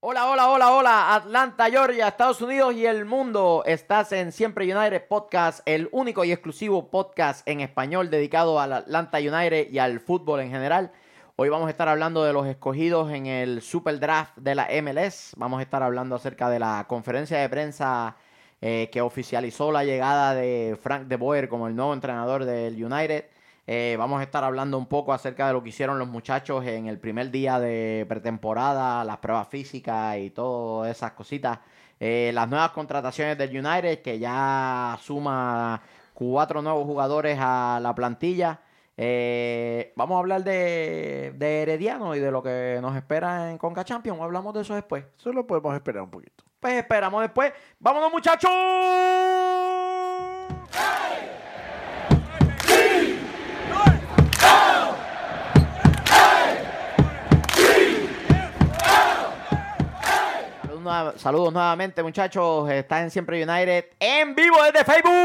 Hola, hola, hola, hola, Atlanta, Georgia, Estados Unidos y el mundo. Estás en Siempre United Podcast, el único y exclusivo podcast en español dedicado al Atlanta United y al fútbol en general. Hoy vamos a estar hablando de los escogidos en el Super Draft de la MLS. Vamos a estar hablando acerca de la conferencia de prensa eh, que oficializó la llegada de Frank de Boer como el nuevo entrenador del United. Eh, vamos a estar hablando un poco acerca de lo que hicieron los muchachos en el primer día de pretemporada, las pruebas físicas y todas esas cositas. Eh, las nuevas contrataciones del United, que ya suma cuatro nuevos jugadores a la plantilla. Eh, vamos a hablar de, de, Herediano y de lo que nos espera en Conca Champions. Hablamos de eso después. Solo podemos esperar un poquito. Pues esperamos después. ¡Vámonos, muchachos! Saludos nuevamente, muchachos. Están en Siempre United en vivo desde Facebook.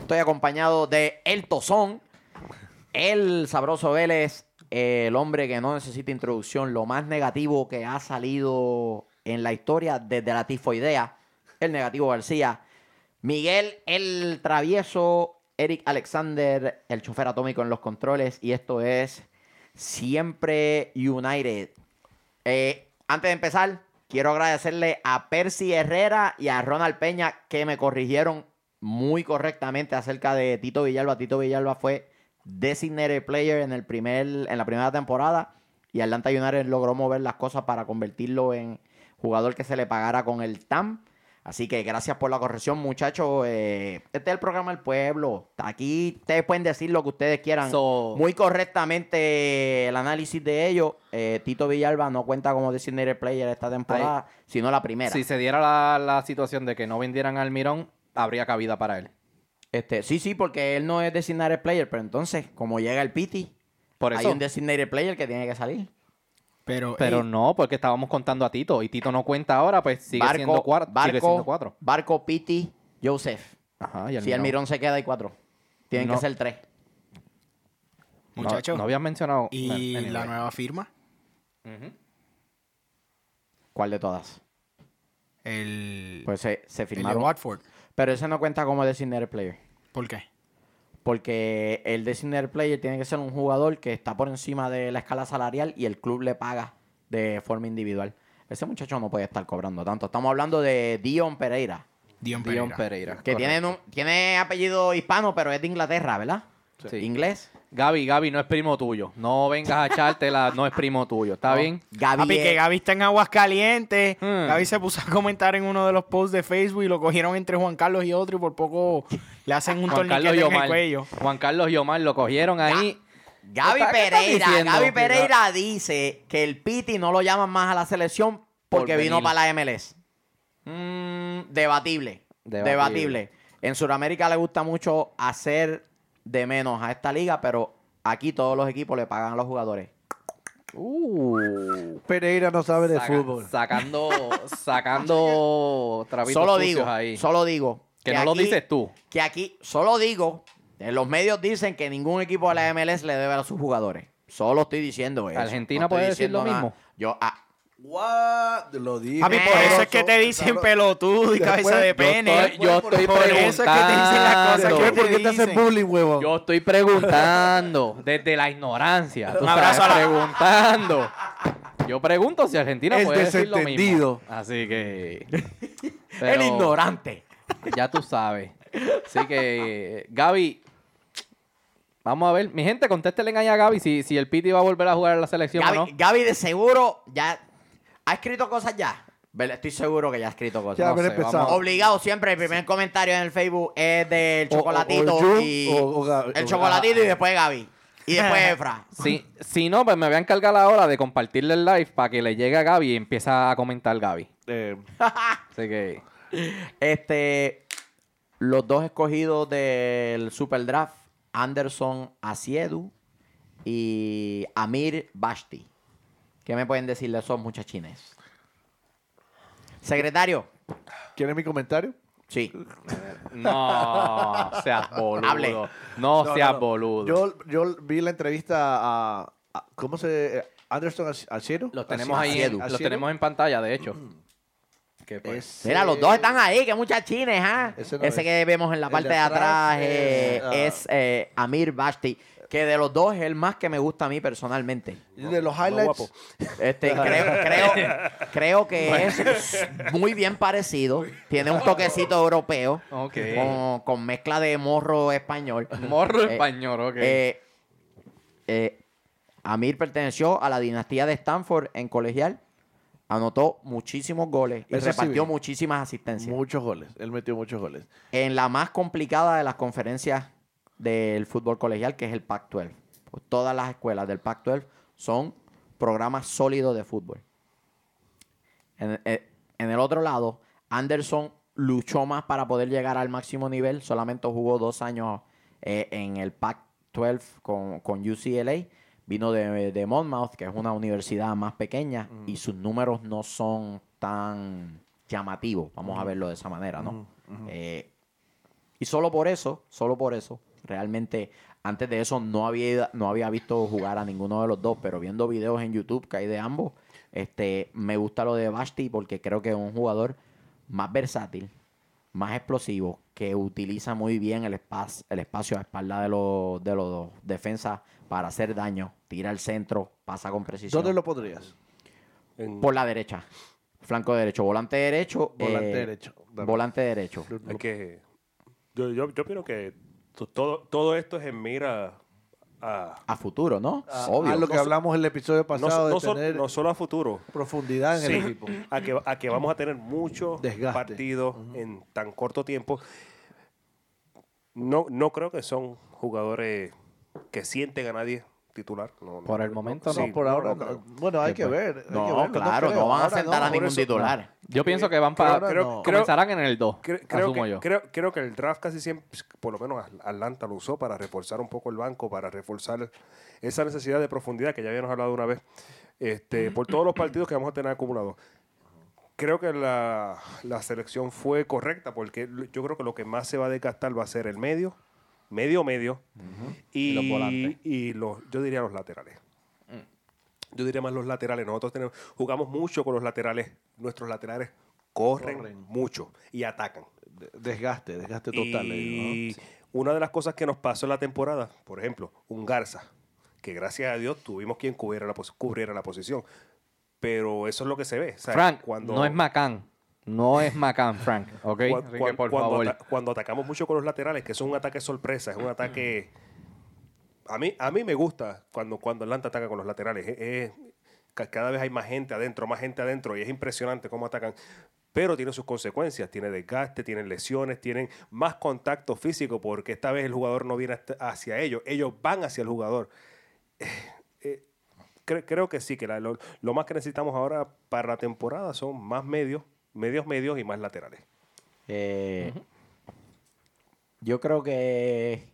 Estoy acompañado de El Tozón, el sabroso Vélez, el hombre que no necesita introducción, lo más negativo que ha salido en la historia desde la tifoidea, el negativo García. Miguel, el travieso, Eric Alexander, el chofer atómico en los controles. Y esto es siempre United. Eh, antes de empezar, quiero agradecerle a Percy Herrera y a Ronald Peña que me corrigieron muy correctamente acerca de Tito Villalba. Tito Villalba fue designated player en, el primer, en la primera temporada y Atlanta United logró mover las cosas para convertirlo en jugador que se le pagara con el TAM. Así que gracias por la corrección, muchachos. Eh, este es el programa del pueblo. Aquí ustedes pueden decir lo que ustedes quieran. Muy correctamente el análisis de ellos. Eh, Tito Villalba no cuenta como designated player esta temporada, sino la primera. Si se diera la, la, situación de que no vendieran al Mirón, habría cabida para él. Este, sí, sí, porque él no es designated player, pero entonces, como llega el Piti, hay un designated player que tiene que salir. Pero, Pero no, porque estábamos contando a Tito y Tito no cuenta ahora, pues sigue, siendo, cuatro, barco, cuatro. Barco, Piti, Joseph. Ajá, y el si el Mirón se queda, hay cuatro. Tienen que ser tres. Muchachos. No, habían mencionado. ¿Y la nueva firma? ¿Cuál de todas? El. Pues se, se firmaron. El Watford. Pero ese no cuenta como designated player. ¿Por qué? Porque el designated player tiene que ser un jugador que está por encima de la escala salarial y el club le paga de forma individual. Ese muchacho no puede estar cobrando tanto. Estamos hablando de Dion Pereira. Dion Pereira. que tiene, tiene apellido hispano, pero es de Inglaterra, ¿verdad? Sí. Inglés. Gaby, Gaby, no es primo tuyo. No vengas a echártela, no es primo tuyo. ¿Está bien? Gaby Papi, que Gaby está en aguas calientes. Hmm. Gaby se puso a comentar en uno de los posts de Facebook y lo cogieron entre Juan Carlos y otro y por poco le hacen un torniquete en el cuello. Juan Carlos y Omar lo cogieron ahí. Gaby Pereira, Gaby Pereira dice que el Piti no lo llaman más a la selección porque vino para la MLS. Mm, debatible, debatible. Debatible. En Sudamérica le gusta mucho hacer de menos a esta liga, pero aquí todos los equipos le pagan a los jugadores. Uh, Pereira no sabe de fútbol. Sacando, sacando trapitos solo digo, ahí. Solo digo. Que, no lo dices tú. Que aquí, solo digo, en los medios dicen que ningún equipo de la MLS le debe a sus jugadores. Solo estoy diciendo eso. Argentina puede decir lo mismo. Yo, ah, What? Lo digo. Papi, por eso es que te dicen pelotudo y cabeza de pene. Yo estoy, preguntando. Por eso es que te dicen las cosas que ¿Por qué te hacen bullying, huevo? Yo estoy preguntando desde la ignorancia. Un abrazo a preguntando. Yo pregunto si Argentina puede decir lo mismo. Así que... El ignorante. Ya tú sabes. Así que, Gaby, Vamos a ver. Mi gente, contéstenle ahí a Gaby si, si el Piti va a volver a jugar en la selección o no. Gaby de seguro ya ¿Ha escrito cosas ya? Estoy seguro que ya ha escrito cosas. Obligado siempre, el primer comentario en el Facebook es del chocolatito y el chocolatito y después Gaby. Y después Efra. Si, si no, pues me voy a encargar ahora de compartirle el live para que le llegue a Gaby y empieza a comentar Gaby. Eh. Así que. Este. Los dos escogidos del Super Draft, Anderson Asiedu y Amir Bashti. ¿Qué me pueden decir de esos muchachines? Secretario. ¿Quieres mi comentario? Sí. No seas boludo. No seas boludo. Yo, yo vi la entrevista a, ¿Cómo se...? Anderson Alciero. Los tenemos ahí, los tenemos en pantalla, de hecho. Pues, Mira, los dos están ahí, que muchachines, ¿ah? Ese, que vemos en la parte de atrás, eh, es, eh, Amir Bashti que de los dos es el más que me gusta a mí personalmente. de los highlights. Este, creo, que es muy bien parecido. Tiene un toquecito europeo. Con, mezcla de morro español. Morro eh, español, ok. Amir perteneció a la dinastía de Stanford en colegial anotó muchísimos goles y repartió muchísimas asistencias. Muchos goles, él metió muchos goles. En la más complicada de las conferencias del fútbol colegial, que es el Pac-12. Pues todas las escuelas del Pac-12 son programas sólidos de fútbol. Eh, en, el otro lado, Anderson luchó más para poder llegar al máximo nivel. Solamente jugó dos años eh, en el Pac-12 con, con UCLA Vino de, Monmouth, que es una universidad más pequeña, y sus números no son tan llamativos, vamos a verlo de esa manera, ¿no? Eh, y solo por eso, solo por eso, realmente antes de eso no había, no había visto jugar a ninguno de los dos, pero viendo videos en YouTube que hay de ambos, este, me gusta lo de Basti porque creo que es un jugador más versátil, más explosivo, que utiliza muy bien el, espacio, el espacio a espalda de los, de los defensas para hacer daño. Tira al centro, pasa con precisión. ¿Dónde lo podrías? Por la derecha. Flanco derecho. Volante derecho. Volante eh, derecho. Volante derecho. Es que yo, yo, yo opino que todo, todo esto es en mira a, futuro, ¿no? Obvio. A lo que hablamos en el episodio pasado no, de tener no solo a futuro. Profundidad en el equipo. A que, a que vamos a tener muchos partidos en tan corto tiempo. No, no creo que son jugadores que sienten a nadie titular. por el momento no, por ahora. bueno, hay que ver. No, claro, no, van a sentar a ningún titular. Yo pienso que van para. Creo, comenzarán en el 2. Creo, que, Creo, creo, que el draft casi siempre, por lo menos Atlanta lo usó para reforzar un poco el banco, para reforzar esa necesidad de profundidad que ya habíamos hablado una vez, este, por todos los partidos que vamos a tener acumulados. Creo que la, la selección fue correcta porque yo creo que lo que más se va a desgastar va a ser el medio medio medio, y, los volantes. Y los, yo diría los laterales. Mm. Yo diría más los laterales. Nosotros tenemos, jugamos mucho con los laterales. Nuestros laterales corren, mucho y atacan. Desgaste, desgaste total. Y una de las cosas que nos pasó en la temporada, por ejemplo, un Garza, que gracias a Dios tuvimos quien cubriera la, cubriera la posición. Pero eso es lo que se ve. Frank, cuando... no es Macán. No es Macan, Frank. ¿Ok? por cuando, cuando atacamos mucho con los laterales, que es un ataque sorpresa, es un ataque. A mí, a mí me gusta cuando, cuando Atlanta ataca con los laterales. cada vez hay más gente adentro, más gente adentro, y es impresionante cómo atacan. Pero tiene sus consecuencias, tiene desgaste, tienen lesiones, tienen más contacto físico, porque esta vez el jugador no viene hacia ellos, ellos van hacia el jugador. Eh, eh, creo, que sí, que lo, lo más que necesitamos ahora para la temporada son más medios medios medios y más laterales. Eh, yo creo que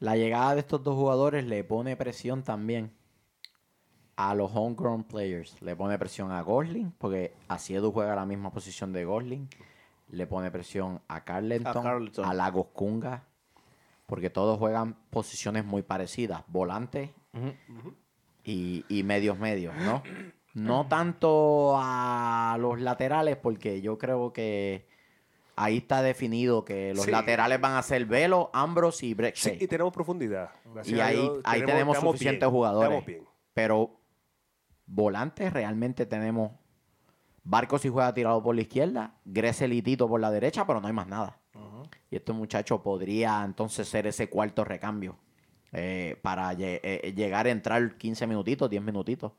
la llegada de estos dos jugadores le pone presión también a los homegrown players. Le pone presión a Gosling, porque Asiedu juega la misma posición de Gosling. Le pone presión a Carleton, a, Lagos Kunga, porque todos juegan posiciones muy parecidas, volantes y, y medios medios, ¿no? No tanto a los laterales, porque yo creo que ahí está definido que los laterales van a ser Velo, Ambros y Brexit. Sí, y tenemos profundidad. y ahí, ahí tenemos, suficientes jugadores. Pero volantes realmente tenemos Barcos si juega tirado por la izquierda, Gressel y Tito por la derecha, pero no hay más nada. Y este muchacho podría entonces ser ese cuarto recambio eh, para eh, llegar a entrar 15 minutitos, 10 minutitos.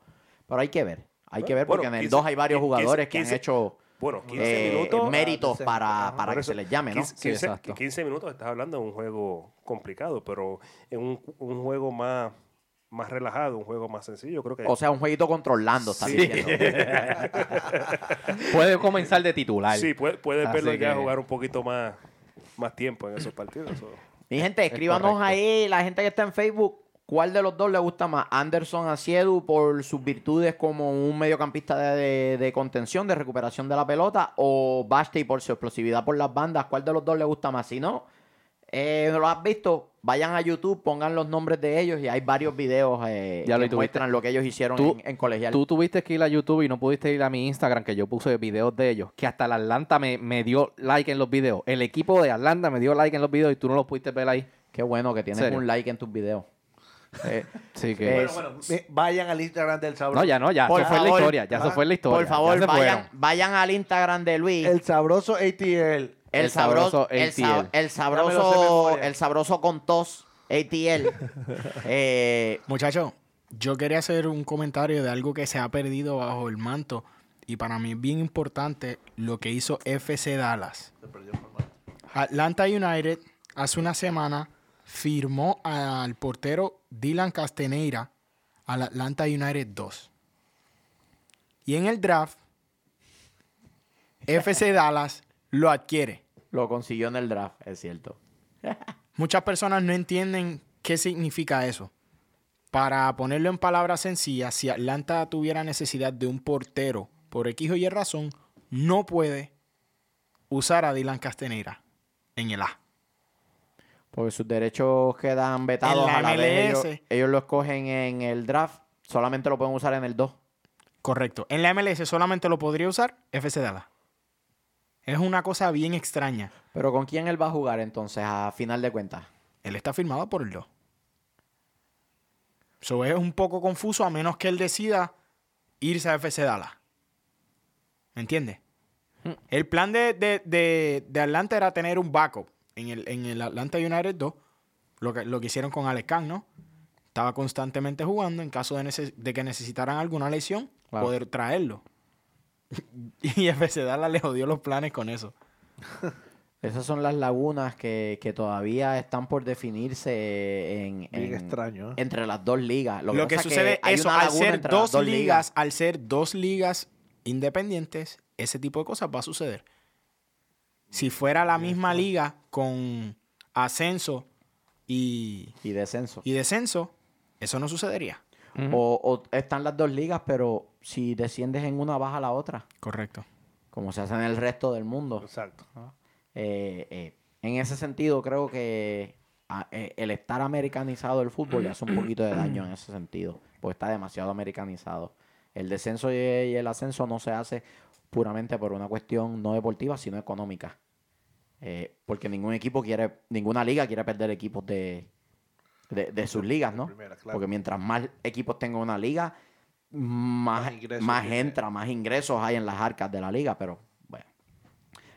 Pero hay que ver. Hay que ver porque en el 2 hay varios jugadores que han hecho bueno, 15 eh, minutos, méritos para, para que se les llame, ¿no? 15, 15, minutos estás hablando de un juego complicado, pero en un, un juego más más relajado, un juego más sencillo, creo que... O sea, un jueguito controlando, está diciendo. puede comenzar de titular. Sí, puede, puede verlo ya jugar un poquito más, más tiempo en esos partidos. Mi gente, escríbanos ahí, la gente que está en Facebook, ¿Cuál de los dos le gusta más? ¿Anderson Asiedu por sus virtudes como un mediocampista de, contención, de recuperación de la pelota? ¿O Basti por su explosividad por las bandas? ¿Cuál de los dos le gusta más? Si no, eh, ¿lo has visto? Vayan a YouTube, pongan los nombres de ellos y hay varios videos eh, que lo muestran lo que ellos hicieron en, en, colegial. Tú tuviste que ir a YouTube y no pudiste ir a mi Instagram, que yo puse videos de ellos, que hasta la Atlanta me, me dio like en los videos. El equipo de Atlanta me dio like en los videos y tú no los pudiste ver ahí. Qué bueno que tienes un like en tus videos. Eh, sí que bueno, vayan al Instagram del Sabroso. No, ya no, ya. eso fue la historia. Ya eso fue la historia. Por favor, vayan, vayan al Instagram de Luis. El Sabroso ATL. El, sabroso, el, el, sabroso, el sabroso con tos ATL. eh, Muchachos, yo quería hacer un comentario de algo que se ha perdido bajo el manto y para mí es bien importante lo que hizo FC Dallas. Atlanta United hace una semana firmó al portero Dylan Castaneira al Atlanta United 2. Y en el draft, FC Dallas lo adquiere. Lo consiguió en el draft, es cierto. Muchas personas no entienden qué significa eso. Para ponerlo en palabras sencillas, si Atlanta tuviera necesidad de un portero por X o Y razón, no puede usar a Dylan Castaneira en el A. Porque sus derechos quedan vetados a la MLS. Ellos, lo escogen en el draft, solamente lo pueden usar en el 2. Correcto. En la MLS solamente lo podría usar FC Dallas. Es una cosa bien extraña. Pero ¿con quién él va a jugar entonces a final de cuentas? Él está firmado por el 2. Eso es un poco confuso a menos que él decida irse a FC Dallas. ¿Me entiendes? Hmm. El plan de, de, de Atlanta era tener un backup en el, en el Atlanta United 2, lo que, lo que hicieron con Alex Khan, ¿no? Estaba constantemente jugando en caso de, de que necesitaran alguna lesión, poder traerlo. y FC Dallas le jodió los planes con eso. Esas son las lagunas que, todavía están por definirse en, extraño. ¿eh? entre las dos ligas. Lo, que, sucede es eso, al ser dos, ligas, al ser dos ligas independientes, ese tipo de cosas va a suceder. Si fuera la misma liga con ascenso y, y descenso. Y descenso, eso no sucedería. o, están las dos ligas, pero si desciendes en una, baja la otra. Correcto. Como se hace en el resto del mundo. Exacto. Eh, eh, en ese sentido, creo que ah, eh, el estar americanizado del fútbol le hace un poquito de daño en ese sentido, porque está demasiado americanizado. El descenso y el ascenso no se hace puramente por una cuestión no deportiva, sino económica. Eh, porque ningún equipo quiere, ninguna liga quiere perder equipos de, de, sus ligas, ¿no? Porque mientras más equipos tenga una liga, más, más, entra, más ingresos hay en las arcas de la liga, pero bueno,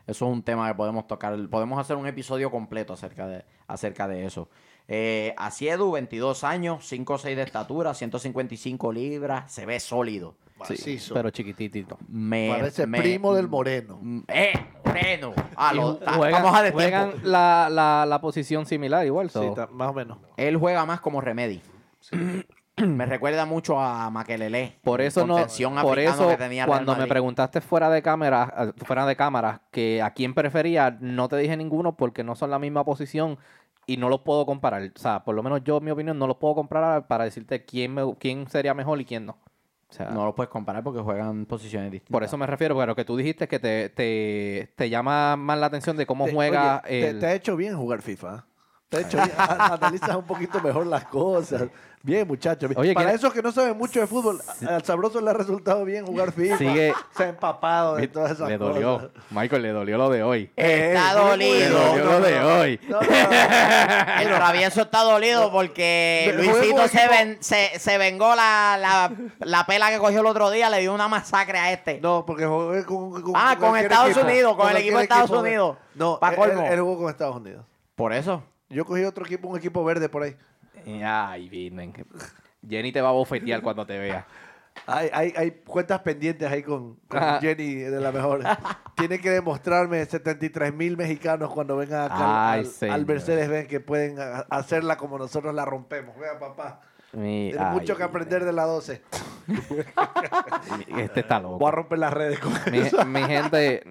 eso es un tema que podemos tocar, podemos hacer un episodio completo acerca de, acerca de eso. Eh, Asiedu, 22 años, 5 o 6 de estatura, 155 libras, se ve sólido. Sí, pero chiquitito. Parece primo del Moreno. Mm, ¡Eh! Moreno. Ah, vamos a Juegan la, la, la, posición similar igual. Sí, más o menos. Él juega más como Remedy. me recuerda mucho a Maquelele. Por eso no, por eso cuando me preguntaste fuera de cámara, fuera de cámara, que a quién prefería, no te dije ninguno porque no son la misma posición y no los puedo comparar. O sea, por lo menos yo, en mi opinión, no los puedo comparar para decirte quién me, quién sería mejor y quién no no lo puedes comparar porque juegan posiciones distintas. Por eso me refiero, pero que tú dijiste que te, te, te llama más la atención de cómo juega. el... te, ha hecho bien jugar FIFA. Te ha hecho. Analizas un poquito mejor las cosas. Bien, muchachos. Para esos que no saben mucho de fútbol, al sabroso le ha resultado bien jugar FIFA. Sigue. Se ha empapado de todas esas le dolió. Michael, le dolió lo de hoy. Está dolido. Le dolió lo de hoy. el travieso está dolido porque Luisito se, se, vengó la, la, la, pela que cogió el otro día, le dio una masacre a este. No, porque jugué con, con Ah, con, Estados Unidos, con, el equipo de Estados Unidos. No, él, él jugó con Estados Unidos. Por eso. Yo cogí otro equipo, un equipo verde por ahí. Ay, vienen. Jenny te va a bofetear cuando te vea. Hay, hay, hay cuentas pendientes ahí con, Jenny de la mejor. Tiene que demostrarme 73 mil mexicanos cuando vengan acá al, al, Mercedes Benz que pueden hacerla como nosotros la rompemos. Vea, papá. Tiene mucho que aprender de la 12. este está loco. Voy a romper las redes con mi, eso. mi gente,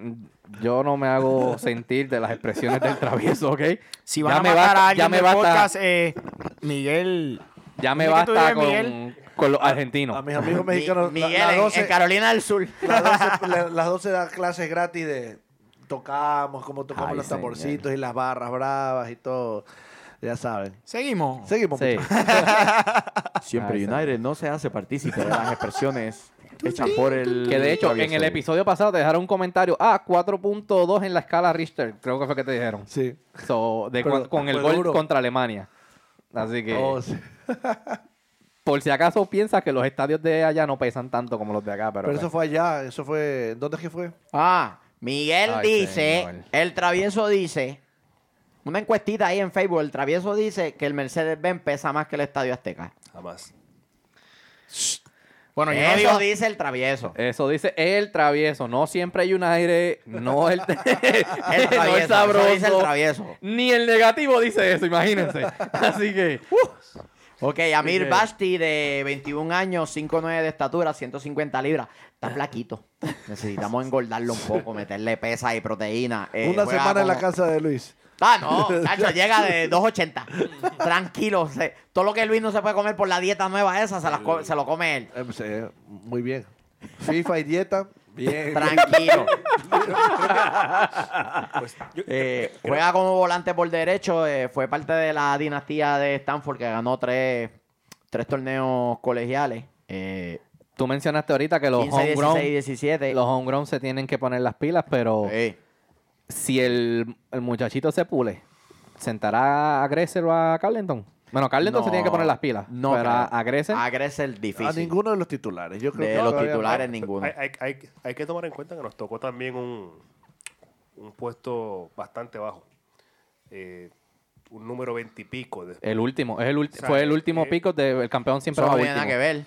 yo no me hago sentir de las expresiones del travieso, ¿ok? Si van ya a me matar a alguien ya me podcast, eh, Miguel... Ya me basta con, con los argentinos. A mis amigos mexicanos. Miguel, la, 12, en, Carolina del Sur. Las 12, la, 12 da clases gratis de tocamos, cómo tocamos los tamborcitos y las barras bravas y todo. Ya saben. Seguimos. Seguimos. Siempre United no se hace partícipe de las expresiones hechas por el. Que de hecho, en el episodio pasado te dejaron un comentario. Ah, 4.2 en la escala Richter. Creo que fue que te dijeron. Sí. con el gol contra Alemania. Así que. Oh, por si acaso piensas que los estadios de allá no pesan tanto como los de acá. Pero, pero eso pues. fue allá. Eso fue. ¿Dónde es que fue? Ah, Miguel dice. El travieso dice una encuestita ahí en Facebook. El travieso dice que el Mercedes-Benz pesa más que el Estadio Azteca. Jamás. Bueno, Eso dice el travieso. Eso dice el travieso. No siempre hay un aire. No el, el travieso. sabroso. dice el travieso. Ni el negativo dice eso, imagínense. Así que. Uh. Ok, Amir Basti, de 21 años, 5'9 de estatura, 150 libras. Está flaquito. Necesitamos engordarlo un poco, meterle pesa y proteína. Eh, Una semana en la casa de Luis. Ah, no, Chacho, llega de 2.80. Tranquilo. todo lo que Luis no se puede comer por la dieta nueva esa, se, se lo come él. Eh, muy bien. FIFA y dieta, bien. Tranquilo. Pues, eh, juega como volante por derecho. Eh, fue parte de la dinastía de Stanford que ganó tres, tres torneos colegiales. Tú mencionaste ahorita que los 15, homegrown, 16, 17. los homegrown se tienen que poner las pilas, pero si el, muchachito se pule, ¿sentará a Gressel o a Carlenton? Bueno, Carlenton se tiene que poner las pilas. No, pero a, a A difícil. A ninguno de los titulares. Yo creo de los titulares, ninguno. Hay, que tomar en cuenta que nos tocó también un, un puesto bastante bajo. Eh, un número veintipico. El último. Es el fue el último eh, pico del campeón siempre Eso no tiene nada que ver.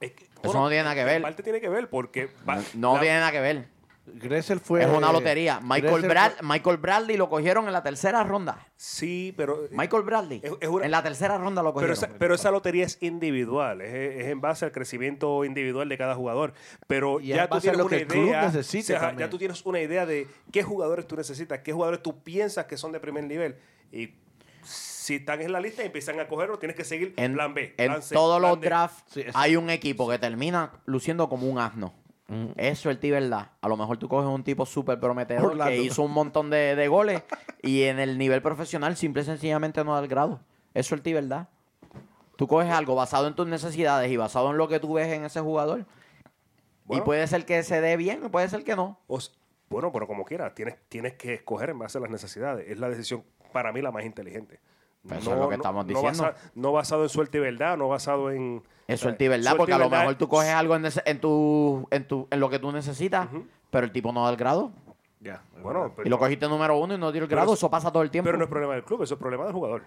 eso no tiene nada que ver. En parte tiene que ver porque... no tiene nada que ver. Gressel fue. Es una lotería. Michael, Michael Bradley lo cogieron en la tercera ronda. Sí, pero. Michael Bradley. en la tercera ronda lo cogieron. Pero esa, lotería es individual. Es, en base al crecimiento individual de cada jugador. Pero ya tú tienes una idea. ya tú tienes una idea de qué jugadores tú necesitas, qué jugadores tú piensas que son de primer nivel. Y si están en la lista y empiezan a cogerlo, tienes que seguir en plan B. en todos los drafts hay un equipo que termina luciendo como un asno. Eso es verdad. A lo mejor tú coges un tipo súper prometedor que hizo un montón de, goles y en el nivel profesional simple y sencillamente no da el grado. Eso es verdad. Tú coges algo basado en tus necesidades y basado en lo que tú ves en ese jugador. y puede ser que se dé bien o puede ser que no. bueno, pero como quieras, tienes, tienes que escoger en base a las necesidades. Es la decisión para mí la más inteligente. Pues eso es lo que estamos diciendo. No, basado en suerte y verdad, no basado en... Es suerte y verdad, porque a lo mejor tú coges algo en, en, tu, en, tu, en lo que tú necesitas, pero el tipo no da el grado. Ya, bueno. y lo cogiste número uno y no dio el grado, eso, pasa todo el tiempo. Pero no es problema del club, eso es problema del jugador.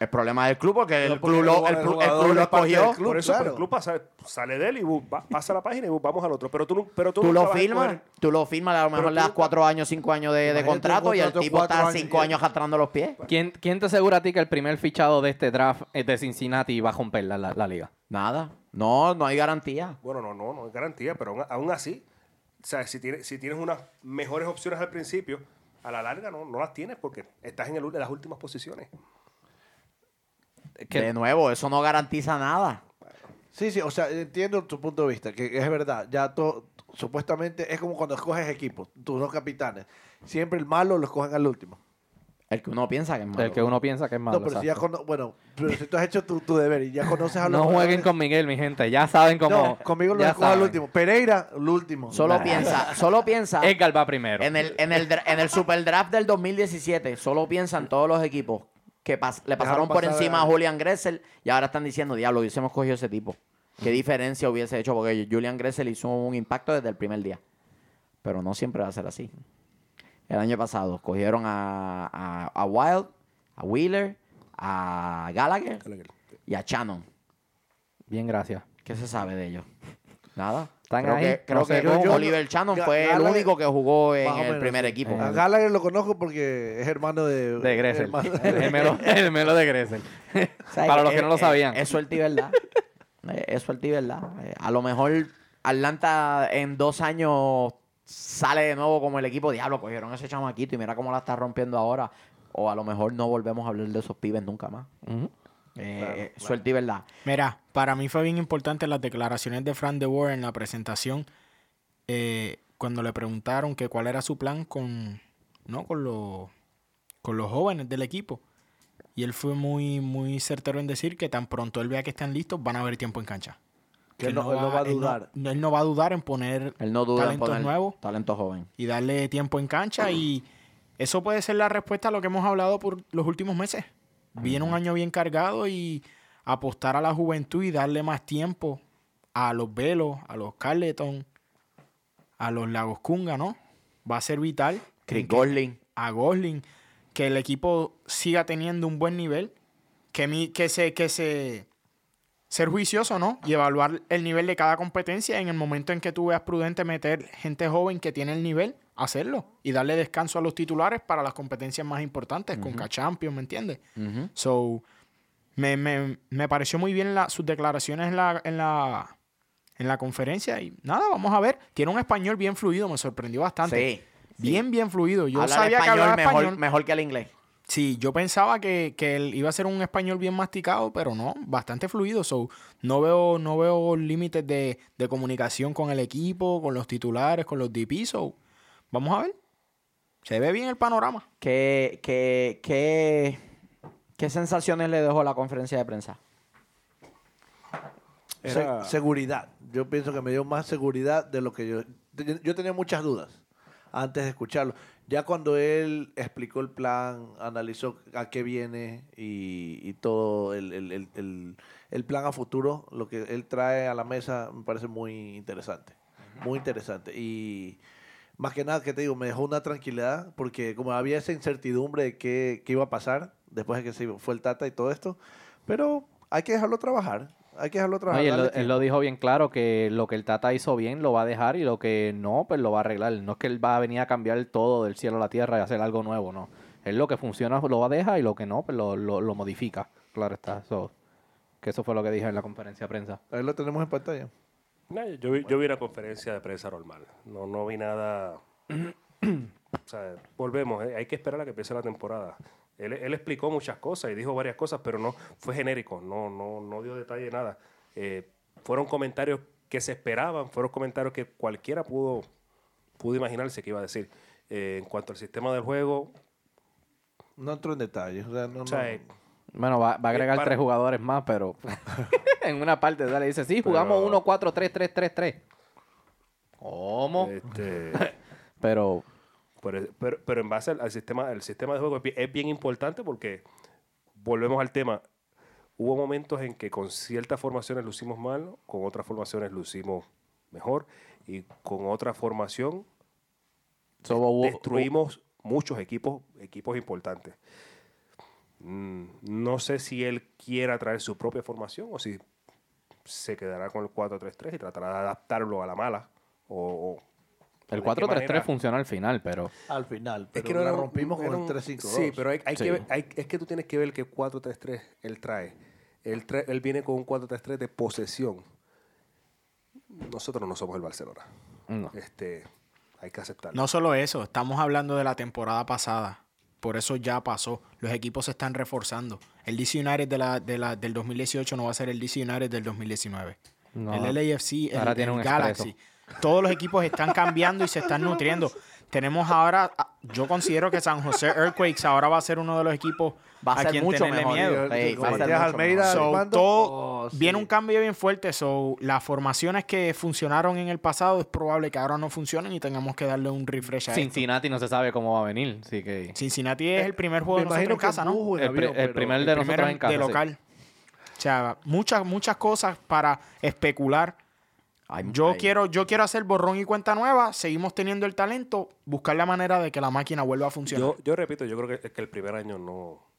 El problema del club porque el, club, lo, el, club, lo escogió. por eso el club pasa, sale de él y pasa la página y vamos al otro. Pero tú, pero tú, lo firmas, tú lo firmas, a lo mejor le das cuatro años, cinco años de, contrato y el tipo está cinco años arrastrando los pies. ¿Quién, ¿Quién te asegura a ti que el primer fichado de este draft es de Cincinnati va a romper la, la, liga? Nada. No, no hay garantía. Bueno, no, no, no hay garantía, pero aún, así, o sea, si tienes, si tienes unas mejores opciones al principio, a la larga no, no las tienes porque estás en, el, en las últimas posiciones de nuevo, eso no garantiza nada. Sí, sí, o sea, entiendo tu punto de vista, que es verdad, ya todo, supuestamente es como cuando escoges equipos, tus dos capitanes, siempre el malo lo escogen al último. El que uno piensa que es malo. El que uno piensa que es malo. No, pero si ya bueno, pero si tú has hecho tu, deber y ya conoces a los No jueguen con Miguel, mi gente. Ya saben cómo. No, conmigo lo escogen al último. Pereira, el último. Solo piensa, solo piensa. Edgar va primero. En el, en el, en el Super Draft del 2017, solo piensan todos los equipos que le pasaron por encima a Julian Gressel y ahora están diciendo, diablo, hubiésemos cogido ese tipo. ¿Qué diferencia hubiese hecho? Porque Julian Gressel hizo un impacto desde el primer día. Pero no siempre va a ser así. El año pasado cogieron a, a, Wild, a Wheeler, a Gallagher, y a Shannon. Bien, gracias. ¿Qué se sabe de ellos? Nada creo Que, creo que Oliver Shannon fue el único que jugó en el primer equipo. A Gallagher lo conozco porque es hermano de... De Gressel. el, melo, de Gressel. Para los que no lo sabían. Es suerte y verdad. Es suerte y verdad. A lo mejor Atlanta en dos años sale de nuevo como el equipo diablo. Cogieron ese chamaquito y mira cómo la está rompiendo ahora. O a lo mejor no volvemos a hablar de esos pibes nunca más. Eh, suerte y verdad. Mira, para mí fue bien importante las declaraciones de Fran de Boer en la presentación. eh, cuando le preguntaron que cuál era su plan con, ¿no? con, los, con los jóvenes del equipo. Y él fue muy, muy certero en decir que tan pronto él vea que están listos, van a haber tiempo en cancha. Que, él, no, va, a dudar. Él no, va a dudar en poner él no duda talentos en nuevos. Talento joven. Y darle tiempo en cancha. Y eso puede ser la respuesta a lo que hemos hablado por los últimos meses. Viene un año bien cargado y apostar a la juventud y darle más tiempo a los Velos, a los Carleton, a los Lagos Cunga, ¿no? Va a ser vital. Chris Gosling. A Gosling. Que el equipo siga teniendo un buen nivel. Que, mi, que se, que se ser juicioso, ¿no? Y evaluar el nivel de cada competencia. En el momento en que tú veas prudente meter gente joven que tiene el nivel, hacerlo. Y darle descanso a los titulares para las competencias más importantes, con K-Champions, ¿me entiendes? So, me, me, pareció muy bien la, sus declaraciones en la, en, la, en la conferencia. Y nada, vamos a ver. Tiene un español bien fluido, me sorprendió bastante. Sí. Bien, bien fluido. Yo sabía que hablaba mejor, español. Mejor que el inglés. Sí, yo pensaba que, él iba a ser un español bien masticado, pero no, bastante fluido. So, no veo, no veo límites de, comunicación con el equipo, con los titulares, con los DP. So, vamos a ver. Se ve bien el panorama. ¿Qué, qué, qué, qué sensaciones le dejó la conferencia de prensa? seguridad. Yo pienso que me dio más seguridad de lo que yo... Yo tenía muchas dudas antes de escucharlo. Ya cuando él explicó el plan, analizó a qué viene y, todo el, plan a futuro, lo que él trae a la mesa me parece muy interesante. Muy interesante. Y más que nada, que te digo, me dejó una tranquilidad porque como había esa incertidumbre de qué, qué iba a pasar después de que se fue el Tata y todo esto, pero hay que dejarlo trabajar hay que dejarlo trabajar. él, lo dijo bien claro que lo que el Tata hizo bien lo va a dejar y lo que no, pues lo va a arreglar. No es que él va a venir a cambiar todo del cielo a la tierra y hacer algo nuevo, no. Él lo que funciona lo va a dejar y lo que no, pues lo, lo, modifica. Claro está. que eso fue lo que dije en la conferencia de prensa. Ahí lo tenemos en pantalla. Yo, vi, yo vi una conferencia de prensa normal. No, no vi nada. o sea, volvemos. Eh, hay que esperar a que empiece la temporada. Él, explicó muchas cosas y dijo varias cosas, pero no fue genérico, no, no, no dio detalle nada. Eh, fueron comentarios que se esperaban, fueron comentarios que cualquiera pudo, pudo imaginarse que iba a decir. Eh, en cuanto al sistema del juego... No entro en detalles. Eh, bueno, va, a agregar tres jugadores más, pero en una parte le dice, sí, jugamos 1-4-3-3-3-3. ¿Cómo? Este... pero pero, pero, en base al, sistema, el sistema de juego es bien, importante porque, volvemos al tema, hubo momentos en que con ciertas formaciones lucimos mal, con otras formaciones lucimos mejor y con otra formación destruimos muchos equipos, equipos importantes. Mm, no sé si él quiera traer su propia formación o si se quedará con el 4-3-3 y tratará de adaptarlo a la mala o, el 4-3-3 funciona al final, pero... Al final, pero es que la rompimos con el 3-5-2. Sí, pero hay, Que es que tú tienes que ver que 4-3-3 él trae. Él, él viene con un 4-3-3 de posesión. Nosotros no somos el Barcelona. Este, hay que aceptarlo. No solo eso, estamos hablando de la temporada pasada. Por eso ya pasó. Los equipos se están reforzando. El DC United de la, de la, del 2018 no va a ser el DC United del 2019. El LAFC, el, tiene un Galaxy. Todos los equipos están cambiando y se están nutriendo. Tenemos ahora, yo considero que San José Earthquakes ahora va a ser uno de los equipos va a, ser mucho mejor. miedo. todo, viene un cambio bien fuerte. So, las formaciones que funcionaron en el pasado es probable que ahora no funcionen y tengamos que darle un refresh a Cincinnati no se sabe cómo va a venir. Así que... Cincinnati es el primer juego de nosotros en casa, ¿no? El, primer de nosotros en casa. De local. O sea, muchas, muchas cosas para especular yo, quiero, yo quiero hacer borrón y cuenta nueva, seguimos teniendo el talento, buscar la manera de que la máquina vuelva a funcionar. Yo, repito, yo creo que, que el primer año no...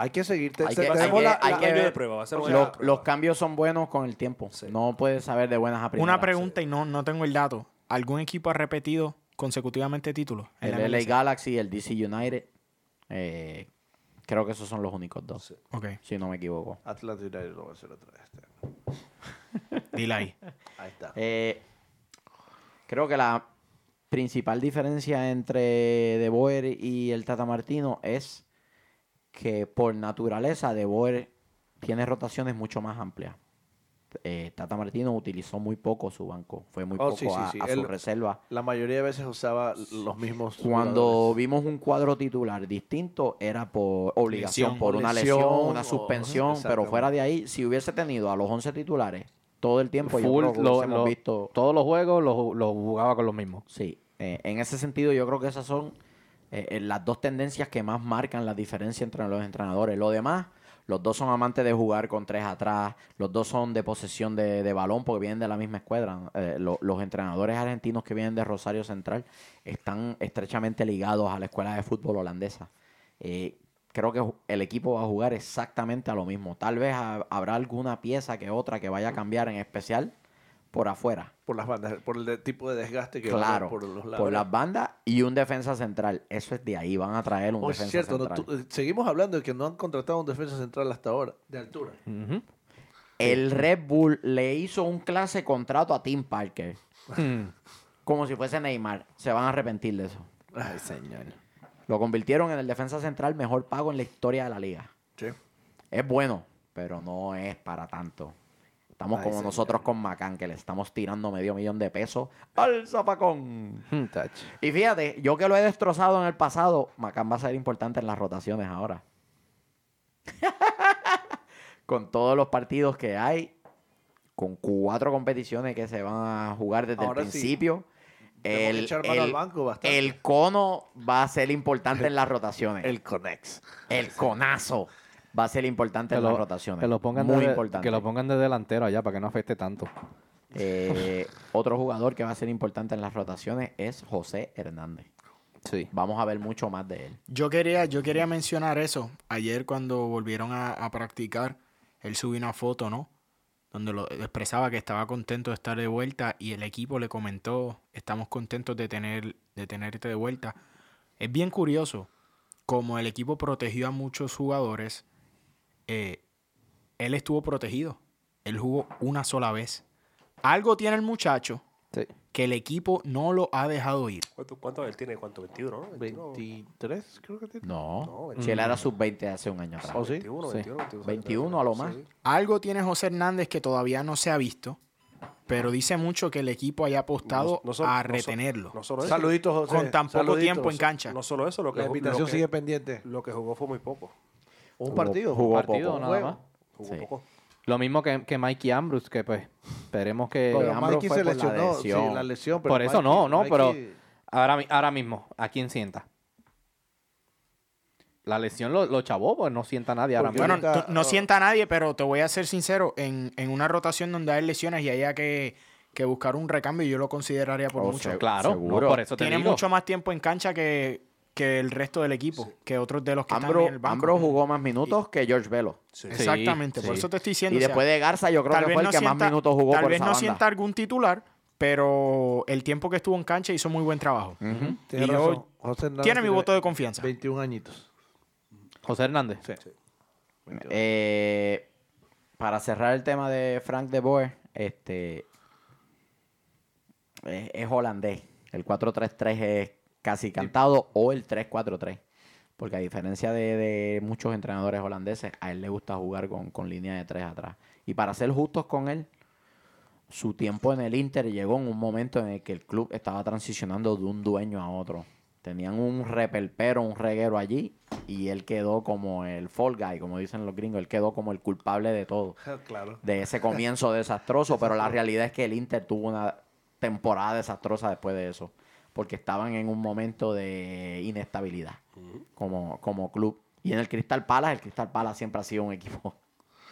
Hay que seguir. Hay que, de prueba. los, cambios son buenos con el tiempo. No puedes saber de buenas a Una pregunta y no, no tengo el dato. ¿Algún equipo ha repetido consecutivamente títulos? El LA Galaxy, el DC United. Eh, Creo que esos son los únicos dos. Ok. Si no me equivoco. Atlanta United lo va a hacer otra vez. Este Dile ahí. Ahí está. Eh, creo que la principal diferencia entre De Boer y el Tata Martino es que por naturaleza De Boer tiene rotaciones mucho más amplias. Eh, Tata Martino utilizó muy poco su banco, fue muy oh, poco a, su reserva. La mayoría de veces usaba los mismos. Cuando vimos un cuadro titular distinto, era por obligación, por una lesión, una suspensión, pero fuera de ahí, si hubiese tenido a los 11 titulares todo el tiempo, hemos visto. Todos los juegos los, jugaba con los mismos. Sí, eh, en ese sentido, yo creo que esas son eh, las dos tendencias que más marcan la diferencia entre los entrenadores. Lo demás los dos son amantes de jugar con tres atrás. Los dos son de posesión de, balón porque vienen de la misma escuadra. Eh, los entrenadores argentinos que vienen de Rosario Central están estrechamente ligados a la escuela de fútbol holandesa. Eh, creo que el equipo va a jugar exactamente a lo mismo. Tal vez habrá alguna pieza que otra que vaya a cambiar en especial por afuera. Por las bandas, por el tipo de desgaste que claro, por los lados. Por las bandas y un defensa central. Eso es de ahí, van a traer un oh, defensa central. Eh, seguimos hablando de que no han contratado un defensa central hasta ahora, de altura. El Red Bull le hizo un clase contrato a Tim Parker. Hmm. como si fuese Neymar. Se van a arrepentir de eso. Ay, señor. Lo convirtieron en el defensa central mejor pago en la historia de la liga. Sí. Es bueno, pero no es para tanto. Estamos como nosotros con Macán, que le estamos tirando medio millón de pesos al zapacón. Hmm, y fíjate, yo que lo he destrozado en el pasado, Macán va a ser importante en las rotaciones ahora. con todos los partidos que hay, con cuatro competiciones que se van a jugar desde el principio. El, el, cono va a ser importante en las rotaciones. El conex. El conazo va a ser importante en las rotaciones. Que lo pongan Muy de, importante. Que lo pongan de delantero allá para que no afecte tanto. Eh, otro jugador que va a ser importante en las rotaciones es José Hernández. Sí. Vamos a ver mucho más de él. Yo quería, yo quería mencionar eso. Ayer cuando volvieron a, practicar, él subió una foto, ¿no? Donde lo expresaba que estaba contento de estar de vuelta y el equipo le comentó, estamos contentos de, tener, de tenerte de vuelta. Es bien curioso como el equipo protegió a muchos jugadores eh, él estuvo protegido. Él jugó una sola vez. Algo tiene el muchacho que el equipo no lo ha dejado ir. ¿Cuánto, él tiene? ¿Cuánto? ¿21, no? 23 creo que tiene. No, si él era sub-20 hace un año atrás. ¿Oh, sí? 21, 21, 21, a lo más. Algo tiene José Hernández que todavía no se ha visto, pero dice mucho que el equipo haya apostado a retenerlo. Saluditos, José. Con tan poco tiempo en cancha. No solo eso, lo que La invitación sigue pendiente. Lo que jugó fue muy poco. Un partido. Jugó un partido nada más. Jugó poco. Lo mismo que, que Mikey Ambrose, que pues esperemos que... Pero Mikey se lesionó, sí, la lesión. por eso no, no, pero ahora, ahora mismo, ¿a quién sienta? La lesión lo, lo chavó, pues no sienta a nadie ahora mismo. Bueno, no sienta a nadie, pero te voy a ser sincero, en, en una rotación donde hay lesiones y haya que, que buscar un recambio, yo lo consideraría por oh, mucho. Claro, por eso te Tiene mucho más tiempo en cancha que, que el resto del equipo, que otros de los que están en el banco. Ambro jugó más minutos que George Velo. Exactamente, por eso te estoy diciendo. Y después de Garza, yo creo que fue el que más minutos jugó Tal vez no sienta algún titular, pero el tiempo que estuvo en cancha hizo muy buen trabajo. tiene mi voto de confianza. 21 añitos. José Hernández. Sí. Eh, para cerrar el tema de Frank de Boer, este es holandés. El 4-3-3 es casi cantado o el 3-4-3. Porque a diferencia de, muchos entrenadores holandeses, a él le gusta jugar con, línea de tres atrás. Y para ser justos con él, su tiempo en el Inter llegó en un momento en el que el club estaba transicionando de un dueño a otro. Tenían un repelpero, un reguero allí, y él quedó como el fall guy, como dicen los gringos, él quedó como el culpable de todo. Claro. De ese comienzo desastroso, pero la realidad es que el Inter tuvo una temporada desastrosa después de eso porque estaban en un momento de inestabilidad como, como club. Y en el Crystal Palace, el Crystal Palace siempre ha sido un equipo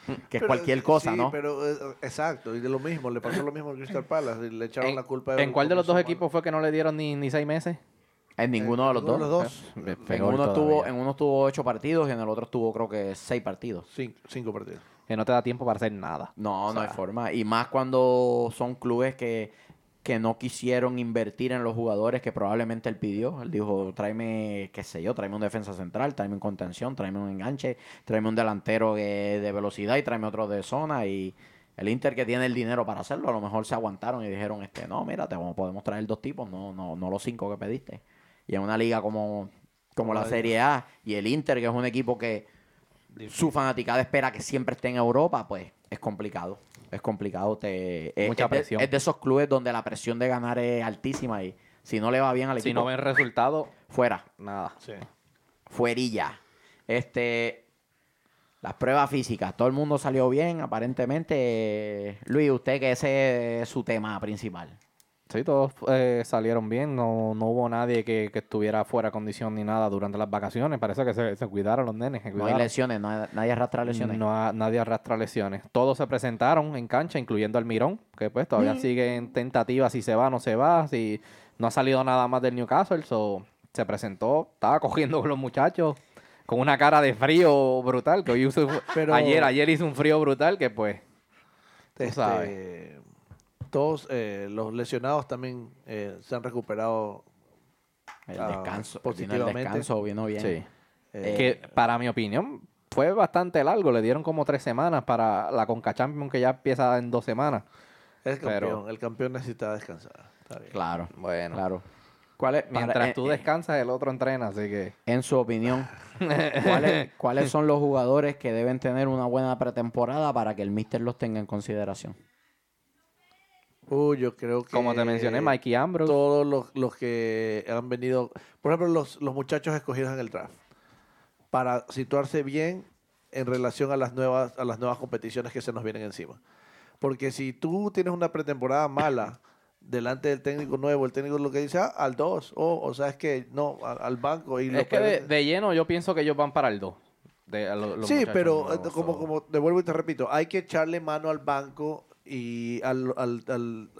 que es cualquier cosa, sí, ¿no? pero eh, exacto, y de lo mismo, le pasó lo mismo al Crystal Palace, y le echaron la culpa ¿En cuál de los dos equipos fue que no le dieron ni, ni seis meses? En ninguno de los dos. Los dos. En, uno estuvo, en uno estuvo ocho partidos y en el otro estuvo creo que seis partidos. Cinco, partidos. Que no te da tiempo para hacer nada. No, no hay forma. Y más cuando son clubes que que no quisieron invertir en los jugadores que probablemente él pidió. Él dijo, tráeme, qué sé yo, tráeme un defensa central, tráeme un contención, tráeme un enganche, tráeme un delantero de, velocidad y tráeme otro de zona. Y el Inter que tiene el dinero para hacerlo, a lo mejor se aguantaron y dijeron, este, no, mira, te podemos traer dos tipos, no, no, no los cinco que pediste. Y en una liga como, como la Serie A y el Inter, que es un equipo que su fanaticada espera que siempre esté en Europa, pues es complicado. Es complicado. Te, Mucha presión. es de esos clubes donde la presión de ganar es altísima y si no le va bien al equipo. Si no ven resultado, fuera. Nada. Sí. Fuerilla. Este. Las pruebas físicas, todo el mundo salió bien, aparentemente. Luis, usted que ese es su tema principal. Sí, todos eh, salieron bien, no, no hubo nadie que, estuviera fuera de condición ni nada durante las vacaciones, parece que se, cuidaron los nenes. No hay lesiones, nadie arrastra lesiones. No, nadie arrastra lesiones. Todos se presentaron en cancha, incluyendo Mirón, que pues todavía mm. sigue en tentativa si se va o no se va, si no ha salido nada más del Newcastle, so, se presentó, estaba cogiendo con los muchachos con una cara de frío brutal, que hoy ayer, ayer hizo un frío brutal que pues, este, todos eh, los lesionados también eh, se han recuperado el ah, descanso, positivamente. El descanso vino bien. Sí. Eh, que para mi opinión fue bastante largo. Le dieron como tres semanas para la Conca Champions que ya empieza en dos semanas. Es campeón. el campeón necesita descansar. Claro, bueno. Claro. Mientras tú descansas, el otro entrena, así que... En su opinión, ¿cuáles, son los jugadores que deben tener una buena pretemporada para que el Mister los tenga en consideración? Uy, yo creo que... Como te mencioné, Mikey Ambrose. Todos los, que han venido... Por ejemplo, los, los muchachos escogidos en el draft. Para situarse bien en relación a las nuevas, a las nuevas competiciones que se nos vienen encima. Porque si tú tienes una pretemporada mala delante del técnico nuevo, el técnico lo que dice, ah, al 2, oh, o sea, es que no, al, banco. Y es que de, lleno yo pienso que ellos van para el 2. sí, pero eh, como, como te vuelvo y te repito, hay que echarle mano al banco y al, al, al,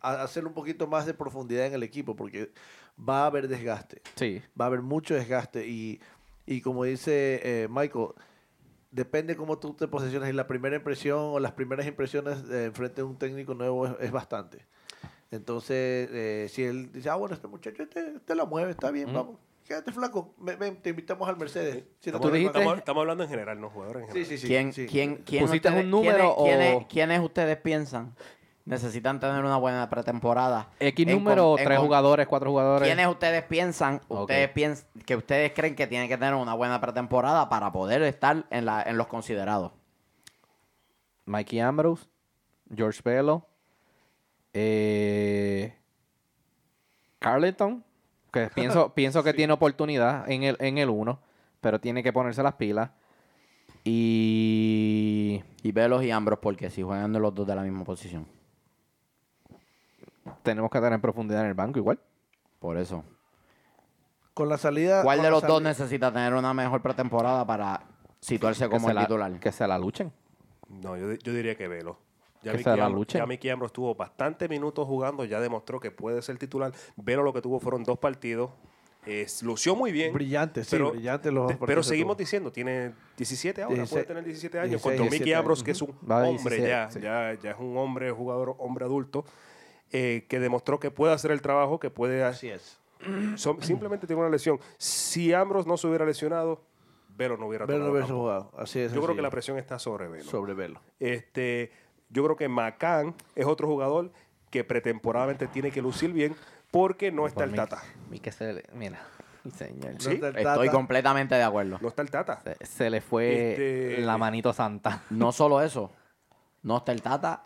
a hacer un poquito más de profundidad en el equipo, porque va a haber desgaste. Sí. Va a haber mucho desgaste y, y como dice eh, Michael, depende cómo tú te posicionas y la primera impresión o las primeras impresiones eh, frente a un técnico nuevo es, bastante. Entonces, eh, si él dice, ah, bueno, este muchacho te, te la mueve, está bien, vamos. Quédate flaco, ven, te invitamos al Mercedes. estamos, hablando en general, no jugadores en general. Sí, sí, sí. ¿Quién, ¿quién, quién ustedes, un número o... ¿quiénes ustedes piensan necesitan tener una buena pretemporada. X número, tres jugadores, cuatro jugadores. ¿Quiénes ustedes piensan, ustedes que ustedes creen que tienen que tener una buena pretemporada para poder estar en, la, en los considerados? Mikey Ambrose, George Bello, eh, Carleton, que pienso, pienso que tiene oportunidad en el, en el uno, pero tiene que ponerse las pilas. Y... Y Velos y Ambrose, porque si juegan los dos de la misma posición tenemos que tener profundidad en el banco igual. Por eso. Con la salida. ¿Cuál de los dos necesita tener una mejor pretemporada para situarse como el titular? Que se la luchen. No, yo, diría que Velo. Ya que la luchen. Ya Mickey Ambros estuvo bastantes minutos jugando, ya demostró que puede ser titular. Velo lo que tuvo fueron dos partidos. lució muy bien. Brillante, sí, pero, brillante los Pero seguimos diciendo, tiene 17 ahora, puede tener 17 años. contra Mickey Ambros, que es un hombre ya, ya, ya es un hombre, jugador, hombre adulto. Eh, que demostró que puede hacer el trabajo, que puede... Así es. simplemente tiene una lesión. Si Ambros no se hubiera lesionado, Velo no hubiera Velo no hubiera jugado. Así es. Yo creo que la presión está sobre Velo. Sobre Velo. Este, yo creo que Macán es otro jugador que pretemporadamente tiene que lucir bien porque no está el Tata. mira. Señor. Estoy completamente de acuerdo. No está el Tata. Se, le fue este, la manito santa. No solo eso. No está el Tata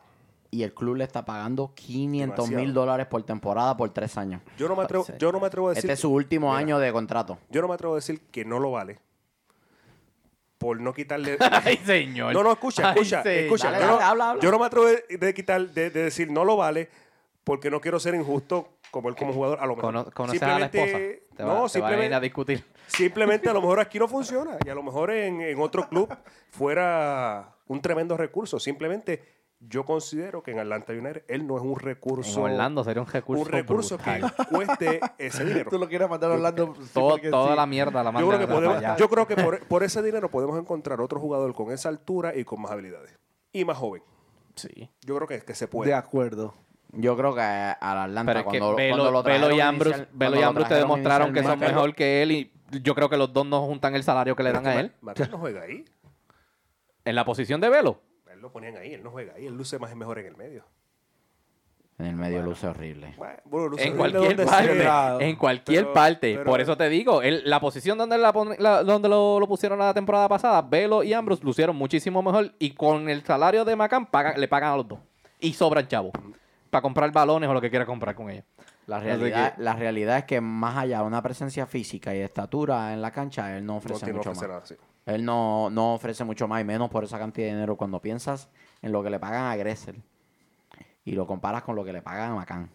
y el club le está pagando 500 mil dólares por temporada por tres años. Yo no, me atrevo, yo no me atrevo a decir... Este es su último año de contrato. Yo no me atrevo a decir que no lo vale. Por no quitarle... Ay, señor. No, no, escucha, escucha, escucha. yo, no, habla, habla. yo, no, me atrevo de, quitar, de, decir no lo vale porque no quiero ser injusto como él como jugador. A lo mejor. conoces a la esposa. Te no, simplemente, a, discutir. Simplemente a lo mejor aquí no funciona y a lo mejor en, en otro club fuera un tremendo recurso. Simplemente yo considero que en Atlanta United él no es un recurso. En Orlando sería un recurso. Un recurso que cueste ese dinero. Tú lo quieres mandar a Orlando. toda la mierda la Yo creo que, yo creo que por, ese dinero podemos encontrar otro jugador con esa altura y con más habilidades. Y más joven. Sí. Yo creo que, que se puede. De acuerdo. Yo creo que al Atlanta Pero cuando, Velo, Velo y Ambrose, Velo y Ambrose te demostraron que son mejor que él y yo creo que los dos no juntan el salario que le dan a él. Martín no juega ahí. ¿En la posición de Velo? Lo ponían ahí, él no juega ahí, él luce más y mejor en el medio. En el medio luce horrible. en, cualquier parte, en cualquier parte. Por eso te digo, la posición donde, donde lo, pusieron la temporada pasada, Velo y Ambrose lucieron muchísimo mejor y con el salario de Macan le pagan a los dos. Y sobran chavos para comprar balones o lo que quiera comprar con ellos. La realidad, la realidad es que más allá de una presencia física y de estatura en la cancha, él no ofrece mucho más. Él no, no ofrece mucho más y menos por esa cantidad de dinero cuando piensas en lo que le pagan a Gressel y lo comparas con lo que le pagan a Macán.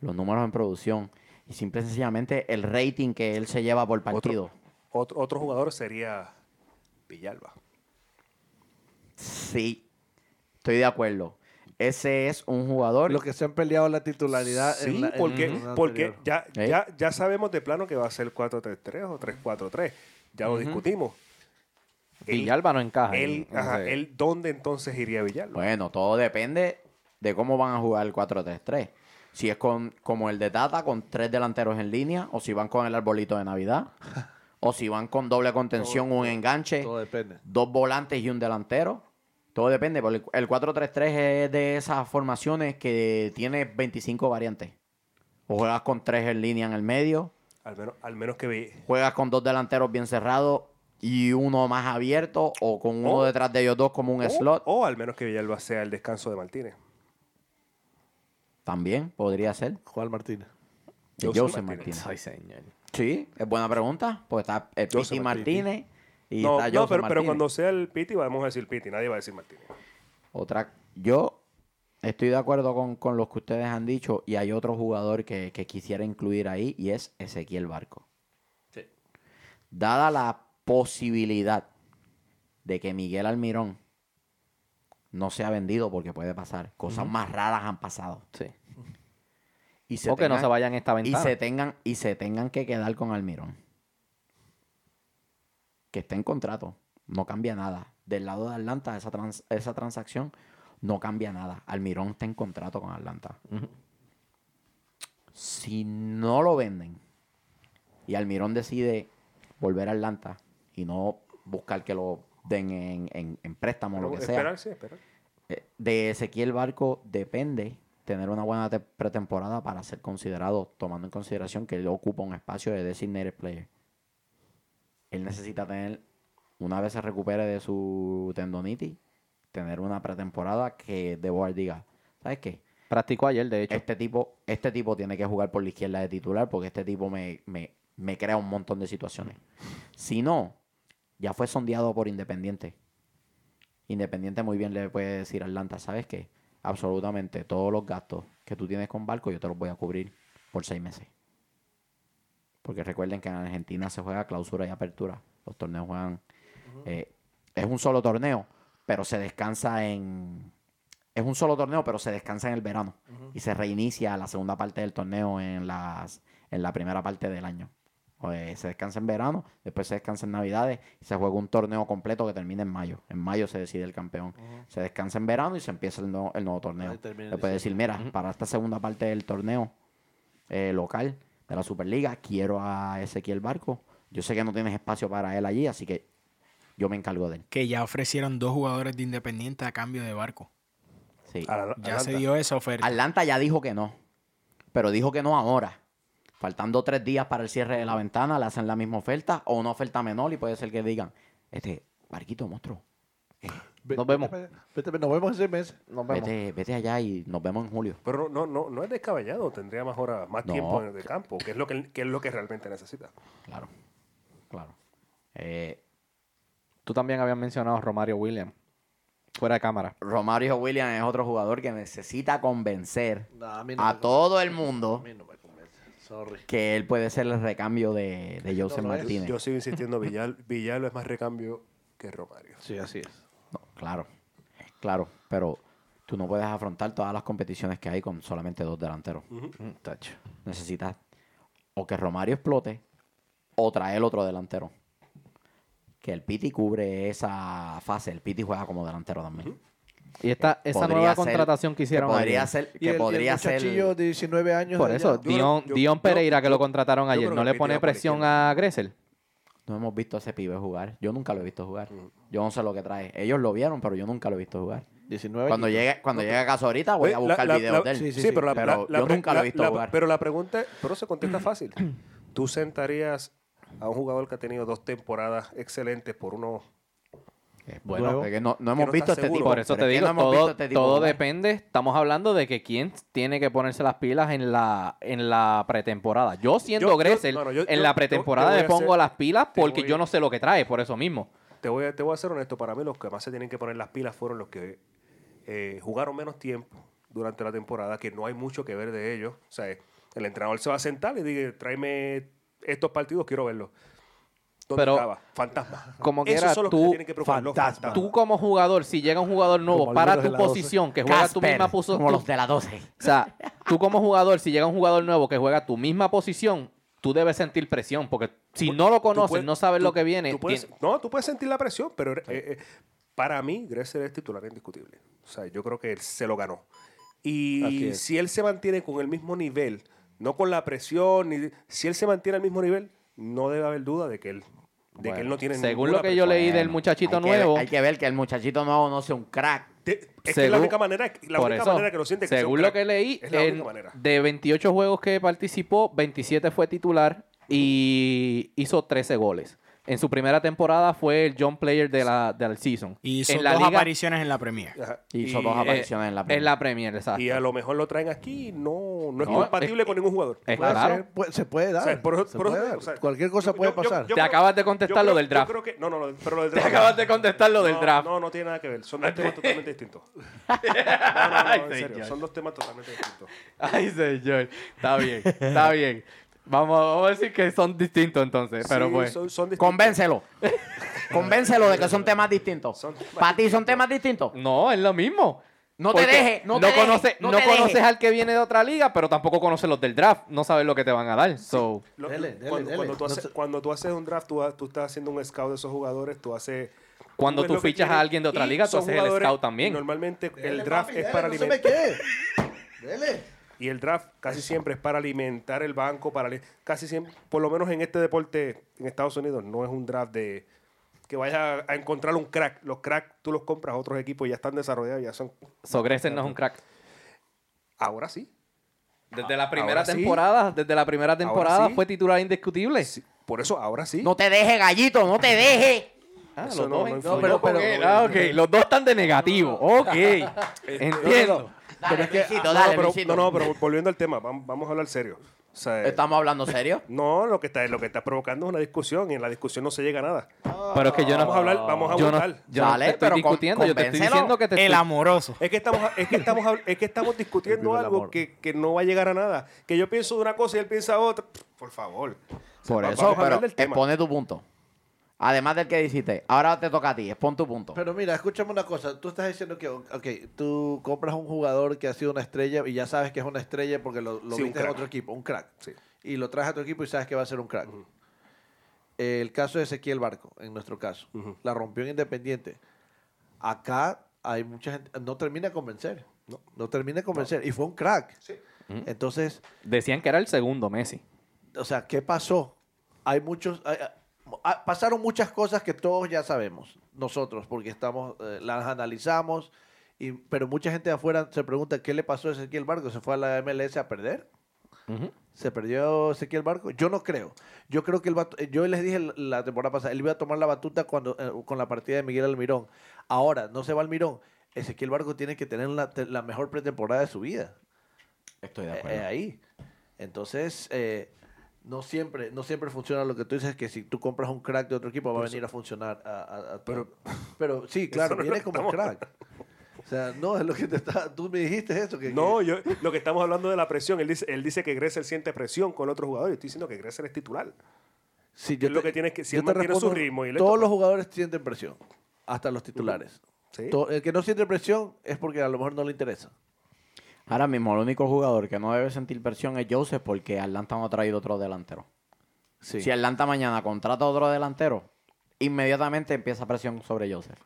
Los números en producción y simple y sencillamente el rating que él se lleva por partido. Otro, otro, jugador sería Villalba. Sí, estoy de acuerdo. Ese es un jugador. Los que se han peleado la titularidad. Sí, porque, porque ya, ya, ya sabemos de plano que va a ser 4-3-3 o 3-4-3. Ya lo discutimos. Villalba no encaja. Él, él, ¿Dónde entonces iría Villalba? Bueno, todo depende de cómo van a jugar el 4-3-3. Si es con, como el de Tata, con tres delanteros en línea, o si van con el arbolito de Navidad, o si van con doble contención, un enganche, dos volantes y un delantero. Todo depende, porque el 4-3-3 es de esas formaciones que tiene 25 variantes. O juegas con tres en línea en el medio. Al menos, al menos que Juegas con dos delanteros bien cerrados y uno más abierto, o con uno detrás de ellos dos como un slot. O al menos que Villalba sea el descanso de Martínez. También podría ser. Juan Martínez. José, Martínez. Sí, es buena pregunta. Pues está el Piti Martínez y no, está no, pero, pero cuando sea el Piti, vamos a decir Piti. Nadie va a decir Martínez. Otra, yo estoy de acuerdo con, con los que ustedes han dicho y hay otro jugador que, que quisiera incluir ahí y es Ezequiel Barco. Sí. Dada la posibilidad de que Miguel Almirón no se ha vendido porque puede pasar. Cosas más raras han pasado. Sí. Y se o que no se vayan esta ventana. Y se, tengan, y se tengan que quedar con Almirón. Que esté en contrato. No cambia nada. Del lado de Atlanta, esa, esa transacción no cambia nada. Almirón está en contrato con Atlanta. Si no lo venden y Almirón decide volver a Atlanta y no buscar que lo den en, en, préstamo, lo que sea. Eh, de Ezequiel Barco depende tener una buena pretemporada para ser considerado, tomando en consideración que él ocupa un espacio de designated player. Él necesita tener, una vez se recupere de su tendonitis, tener una pretemporada que De Boer diga, ¿sabes qué? Practicó ayer, de hecho. Este tipo, este tipo tiene que jugar por la izquierda de titular porque este tipo me, me, me crea un montón de situaciones. Si no, ya fue sondeado por Independiente. Independiente muy bien le puede decir a Atlanta, ¿sabes qué? Absolutamente todos los gastos que tú tienes con Barco yo te los voy a cubrir por seis meses. Porque recuerden que en Argentina se juega clausura y apertura. Los torneos juegan... Eh, es un solo torneo, pero se descansa en... Es un solo torneo, pero se descansa en el verano. Y se reinicia la segunda parte del torneo en, las, en la primera parte del año. Pues, se descansa en verano, después se descansa en Navidades y se juega un torneo completo que termina en mayo. En mayo se decide el campeón. Se descansa en verano y se empieza el nuevo, el nuevo torneo. Después decir, mira, para esta segunda parte del torneo eh, local de la Superliga, quiero a Ezequiel Barco. Yo sé que no tienes espacio para él allí, así que yo me encargo de él. Que ya ofrecieron dos jugadores de Independiente a cambio de Barco. Sí. ya se dio esa oferta. Atlanta ya dijo que no, pero dijo que no ahora faltando tres días para el cierre de la ventana, le hacen la misma oferta o una oferta menor y puede ser que digan, este, Barquito, monstruo, eh, nos vemos. Vete, nos vemos ese mes. Vete, allá y nos vemos en julio. Pero no, no, no es descabellado, tendría más horas, más tiempo en el campo, que es lo que, es lo que realmente necesita. Claro, claro. Eh, Tú también habías mencionado a Romario Williams. Fuera de cámara. Romario Williams es otro jugador que necesita convencer a, todo el mundo que él puede ser el recambio de, de Joseph Martínez. Yo sigo insistiendo, Villal, Villalba es más recambio que Romario. Sí, así es. claro, claro, pero tú no puedes afrontar todas las competiciones que hay con solamente dos delanteros. Mm, Necesitas o que Romario explote o traer otro delantero. Que el Piti cubre esa fase. El Piti juega como delantero también. Y esta, esa nueva contratación que hicieron que podría ser que podría el ser de 19 años por eso Dion, Dion Pereira que lo contrataron ayer no le pone presión a Gressel no hemos visto a ese pibe jugar yo nunca lo he visto jugar mm. yo no sé lo que trae ellos lo vieron pero yo nunca lo he visto jugar 19. Cuando llegue, cuando llegue a casa ahorita voy a buscar el video de él. Sí, pero, yo nunca lo he visto jugar. Pero la pregunta, pero se contesta fácil. ¿Tú sentarías a un jugador que ha tenido dos temporadas excelentes por uno bueno, no, hemos visto este tipo. Por eso te digo, todo, este todo depende. Estamos hablando de que quién tiene que ponerse las pilas en la, en la pretemporada. Yo siendo Gressel, en la pretemporada le pongo las pilas porque yo no sé lo que trae, por eso mismo. Te voy, a, te voy a ser honesto, para mí los que más se tienen que poner las pilas fueron los que eh, jugaron menos tiempo durante la temporada, que no hay mucho que ver de ellos. O sea, el entrenador se va a sentar y dice, tráeme estos partidos, quiero verlos pero Fantasma. Como que era tú, tú como jugador, si llega un jugador nuevo para tu posición, que juega tu misma posición. Como los de la 12. O sea, tú como jugador, si llega un jugador nuevo que juega tu misma posición, tú debes sentir presión, porque si no lo conoces, no sabes lo que viene. no, tú puedes sentir la presión, pero eh, eh, para mí, Gressel es titular indiscutible. O sea, yo creo que él se lo ganó. Y si él se mantiene con el mismo nivel, no con la presión, ni, si él se mantiene al mismo nivel, no debe haber duda de que él de que él no tiene Según lo que yo leí del muchachito nuevo. hay que ver que el muchachito nuevo no sea un crack. es que la única manera, la única manera que lo siente que Según lo que leí, de 28 juegos que participó, 27 fue titular y hizo 13 goles. En su primera temporada fue el John Player de la, del season. Y hizo dos apariciones en la Premier. Hizo dos apariciones en la Premier. En la Premier, exacto. Y a lo mejor lo traen aquí no, no es compatible con ningún jugador. Es claro. se puede dar. Cualquier cosa puede pasar. te acabas de contestar lo del draft. Creo que, no, no, pero lo del draft. Te acabas de contestar lo del draft. No, no tiene nada que ver. Son dos temas totalmente distintos. No, no, no, en serio. Son dos temas totalmente distintos. Ay, señor. Está bien, está bien. Vamos, a decir que son distintos entonces, pero pues. Convéncelo. Convéncelo de que son temas distintos. ¿Para ti son temas distintos? No, es lo mismo. No te dejes, no, te conoce, no, conoces al que viene de otra liga, pero tampoco conoces los del draft. No sabes lo que te van a dar. cuando, tú haces, un draft, tú, estás haciendo un scout de esos jugadores, tú haces... Cuando tú, fichas a alguien de otra liga, tú haces el scout también. Normalmente el draft es para alimentar... Dele. Y el draft casi siempre es para alimentar el banco, para casi siempre, por lo menos en este deporte en Estados Unidos, no es un draft de que vayas a, encontrar un crack. Los cracks tú los compras a otros equipos y ya están desarrollados, ya son. Sogresen no es un crack. Ahora sí. Desde la primera temporada, desde la primera temporada fue titular indiscutible. Por eso, ahora sí. No te deje, gallito, no te deje. Ah, los dos, no, pero, ah. Los dos están de negativo. Ok. Entiendo. Dale, pero es que, dale, no, no, pero volviendo al tema, vamos, a hablar serio. ¿Estamos hablando serio? No, lo que está, lo que está provocando es una discusión y en la discusión no se llega a nada. pero es que yo no vamos a hablar, vamos a yo No, yo no te estoy discutiendo, yo te estoy diciendo que te el amoroso. Es que estamos, es que estamos, es que estamos discutiendo algo que, que, no va a llegar a nada. Que yo pienso de una cosa y él piensa otra. Por favor. Por eso, pero expone tu punto. Además del que dijiste, ahora te toca a ti, expon tu punto. Pero mira, escúchame una cosa. Tú estás diciendo que, ok, tú compras un jugador que ha sido una estrella y ya sabes que es una estrella porque lo, lo viste en otro equipo, un crack. Sí. Y lo traes a tu equipo y sabes que va a ser un crack. El caso de Ezequiel Barco, en nuestro caso, la rompió en Independiente. Acá hay mucha gente, no termina de convencer. No, no termina de convencer. Y fue un crack. Sí. Entonces. Decían que era el segundo Messi. O sea, ¿qué pasó? Hay muchos. Pasaron muchas cosas que todos ya sabemos, nosotros, porque estamos, eh, las analizamos, y, pero mucha gente de afuera se pregunta qué le pasó a Ezequiel Barco, ¿se fue a la MLS a perder? ¿Se perdió Ezequiel Barco? Yo no creo. Yo creo que el yo les dije la temporada pasada, él iba a tomar la batuta cuando, eh, con la partida de Miguel Almirón. Ahora, no se va Almirón. Ezequiel Barco tiene que tener la, la mejor pretemporada de su vida. Estoy de acuerdo. Eh, ahí. Entonces, no siempre, no siempre funciona lo que tú dices, que si tú compras un crack de otro equipo va a venir a funcionar. A, pero, pero sí, claro, viene como crack. O sea, no, es lo que te está, tú me dijiste eso. Que, no, yo, lo que estamos hablando de la presión, él dice, él dice que Gressel siente presión con otro jugador. Yo estoy diciendo que Gressel es titular. Sí, yo lo que tienes que, si él mantiene su ritmo. Y todos los jugadores sienten presión, hasta los titulares. el que no siente presión es porque a lo mejor no le interesa. Ahora mismo, el único jugador que no debe sentir presión es Joseph porque Atlanta no ha traído otro delantero. Si Atlanta mañana contrata otro delantero, inmediatamente empieza presión sobre Joseph.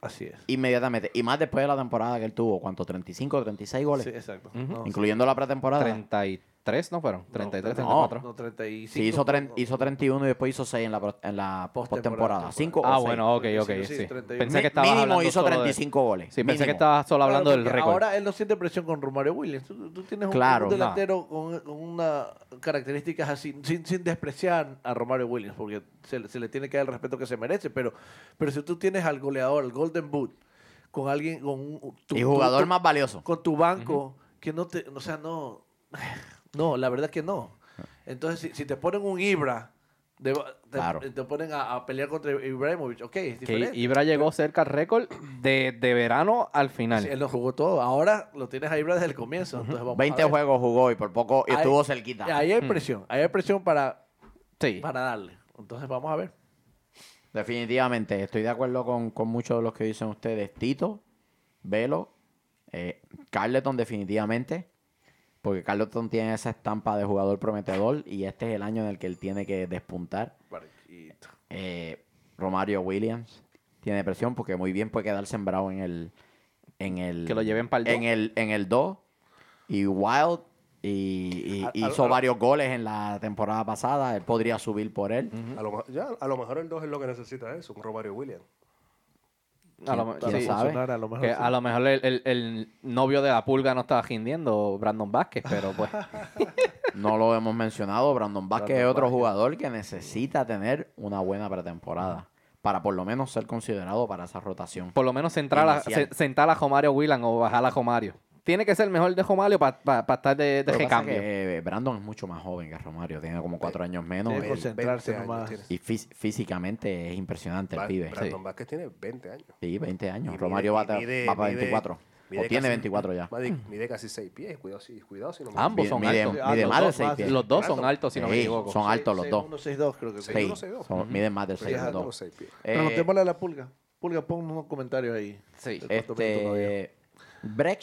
Así es. Inmediatamente. Y más después de la temporada que él tuvo, ¿cuánto? ¿35, 36 goles? Sí, exacto. Incluyendo la pretemporada. 33. ¿Tres no fueron? ¿33, 34? No, 35. Sí, hizo, hizo 31 y después hizo 6 en la, en la postemporada. 5 Ah, bueno, ok, ok. Sí, Pensé que estaba Mínimo hizo 35 goles. Sí, pensé que estaba solo hablando del récord. Ahora él no siente presión con Romario Williams. Tú, tienes un, delantero con, con unas características así, sin, sin, despreciar a Romario Williams, porque se, se, le tiene que dar el respeto que se merece. Pero, pero si tú tienes al goleador, el Golden Boot, con alguien, con tu, y jugador más valioso. Con tu banco, que no te, o sea, no no, la verdad que no. Entonces, si, te ponen un Ibra, te, te, ponen a, pelear contra Ibrahimovic, ok, es diferente. Que Ibra llegó cerca al récord de, verano al final. Sí, él lo jugó todo. Ahora lo tienes a Ibra desde el comienzo. Entonces 20 juegos jugó y por poco y estuvo cerquita. Ahí hay presión. Ahí hay presión para, para darle. Entonces vamos a ver. Definitivamente, estoy de acuerdo con, muchos de los que dicen ustedes. Tito, Velo, eh, Carleton definitivamente. Porque Carlton tiene esa estampa de jugador prometedor y este es el año en el que él tiene que despuntar. Eh, Romario Williams tiene presión porque muy bien puede quedar sembrado en el en el que lo lleven para el en el en el 2 y Wild y, hizo varios goles en la temporada pasada. Él podría subir por él. A, lo, ya, a lo mejor el 2 es lo que necesita eso un Romario Williams a lo, mejor, el, novio de la pulga no estaba gindiendo, Brandon Vázquez, pero pues. no lo hemos mencionado. Brandon Vázquez es otro jugador que necesita tener una buena pretemporada para por lo menos ser considerado para esa rotación. Por lo menos sentar a, sentar a Jomario Willan o bajar a Jomario tiene que ser el mejor de Romario para estar de, de recambio. Que Brandon es mucho más joven que Romario, tiene como cuatro años menos. Tiene concentrarse Y físicamente es impresionante el pibe. Brandon sí. Vázquez tiene 20 años. Sí, 20 años. Romario va, para 24. o tiene 24 ya. Mide, casi 6 pies, cuidado, cuidado si no me Ambos son altos. Mide más de 6 pies. Los dos son altos, si no me equivoco. Son altos los dos. 6'2 creo que sí. Miden más de 6 2. Preguntémosle a la pulga. Pulga, pon unos comentarios ahí. Sí. Este... Breck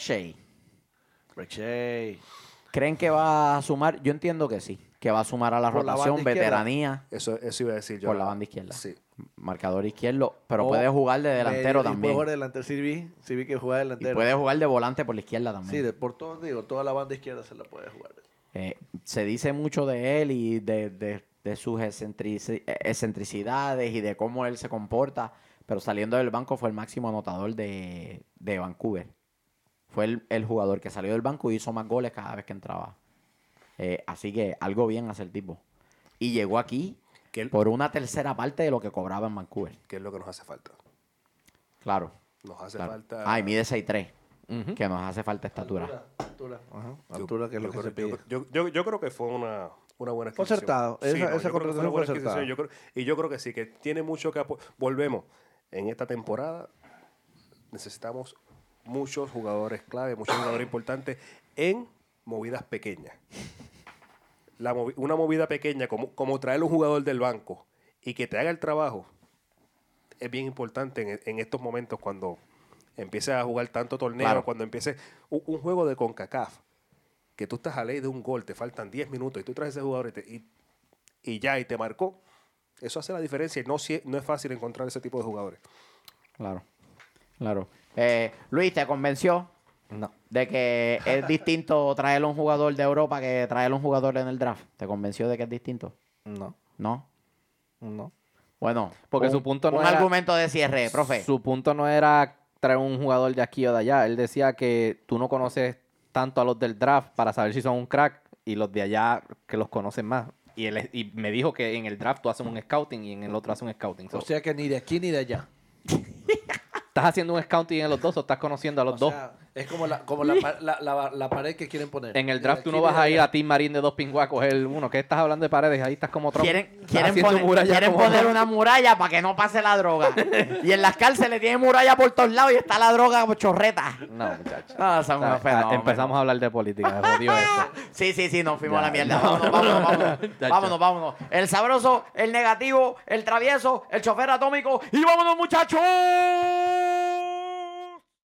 Shea ¿Creen que va a sumar? Yo entiendo que sí. Que va a sumar a la rotación, veteranía. Eso, eso iba a decir yo. Por la banda izquierda. Sí. Marcador izquierdo. Pero puede jugar de delantero también. Puede jugar de delantero. Sí vi, que juega de delantero. Y puede jugar de volante por la izquierda también. Sí, de, por todo, digo, toda la banda izquierda se la puede jugar. Eh, se dice mucho de él y de, de, sus excentricidades y de cómo él se comporta. Pero saliendo del banco fue el máximo anotador de, de Vancouver. Fue el, jugador que salió del banco y hizo más goles cada vez que entraba. Eh, así que algo bien hace el tipo. Y llegó aquí por una tercera parte de lo que cobraba en Vancouver. ¿Qué es lo que nos hace falta? Claro. Nos hace falta. Ah, y mide 6'3. Que nos hace falta estatura. Altura. Ajá. Altura, que es lo que se pide. Yo, yo, creo que fue una, una buena adquisición. Concertado. esa, esa contratación fue y yo creo que sí, que tiene mucho que Volvemos. En esta temporada necesitamos muchos jugadores clave, muchos jugadores importantes en movidas pequeñas. una movida pequeña, como, como traer un jugador del banco y que te haga el trabajo, es bien importante en, estos momentos cuando empieces a jugar tanto torneo, cuando empieces un, juego de CONCACAF, que tú estás a ley de un gol, te faltan 10 minutos y tú traes ese jugador y, y, ya, y te marcó. Eso hace la diferencia y no, no es fácil encontrar ese tipo de jugadores. Claro, claro. Eh, Luis, ¿te convenció? No. De que es distinto traer un jugador de Europa que traer un jugador en el draft. ¿Te convenció de que es distinto? No. ¿No? No. Bueno, porque su punto no un argumento de cierre, profe. Su punto no era traer un jugador de aquí o de allá. Él decía que tú no conoces tanto a los del draft para saber si son un crack y los de allá que los conocen más. Y, él, y me dijo que en el draft tú haces un scouting y en el otro haces un scouting. O sea que ni de aquí ni de allá. ¿Estás haciendo un scouting en los dos o estás conociendo a los dos? Es como, la, como la, la, la, pared que quieren poner. En el draft tú no vas a ir a Team Marín de dos pingües a coger uno. ¿Qué estás hablando de paredes? Ahí estás como Trump. Quieren, quieren poner, quieren poner una muralla para que no pase la droga. y en las cárceles tienen muralla por todos lados y está la droga chorreta. No, muchachos. No, son unos fenómenos. Empezamos a hablar de política. sí, sí, sí, nos fuimos a la mierda. Vámonos, vámonos, vámonos. vámonos, vámonos. El sabroso, el negativo, el travieso, el chofer atómico. Y vámonos, muchachos.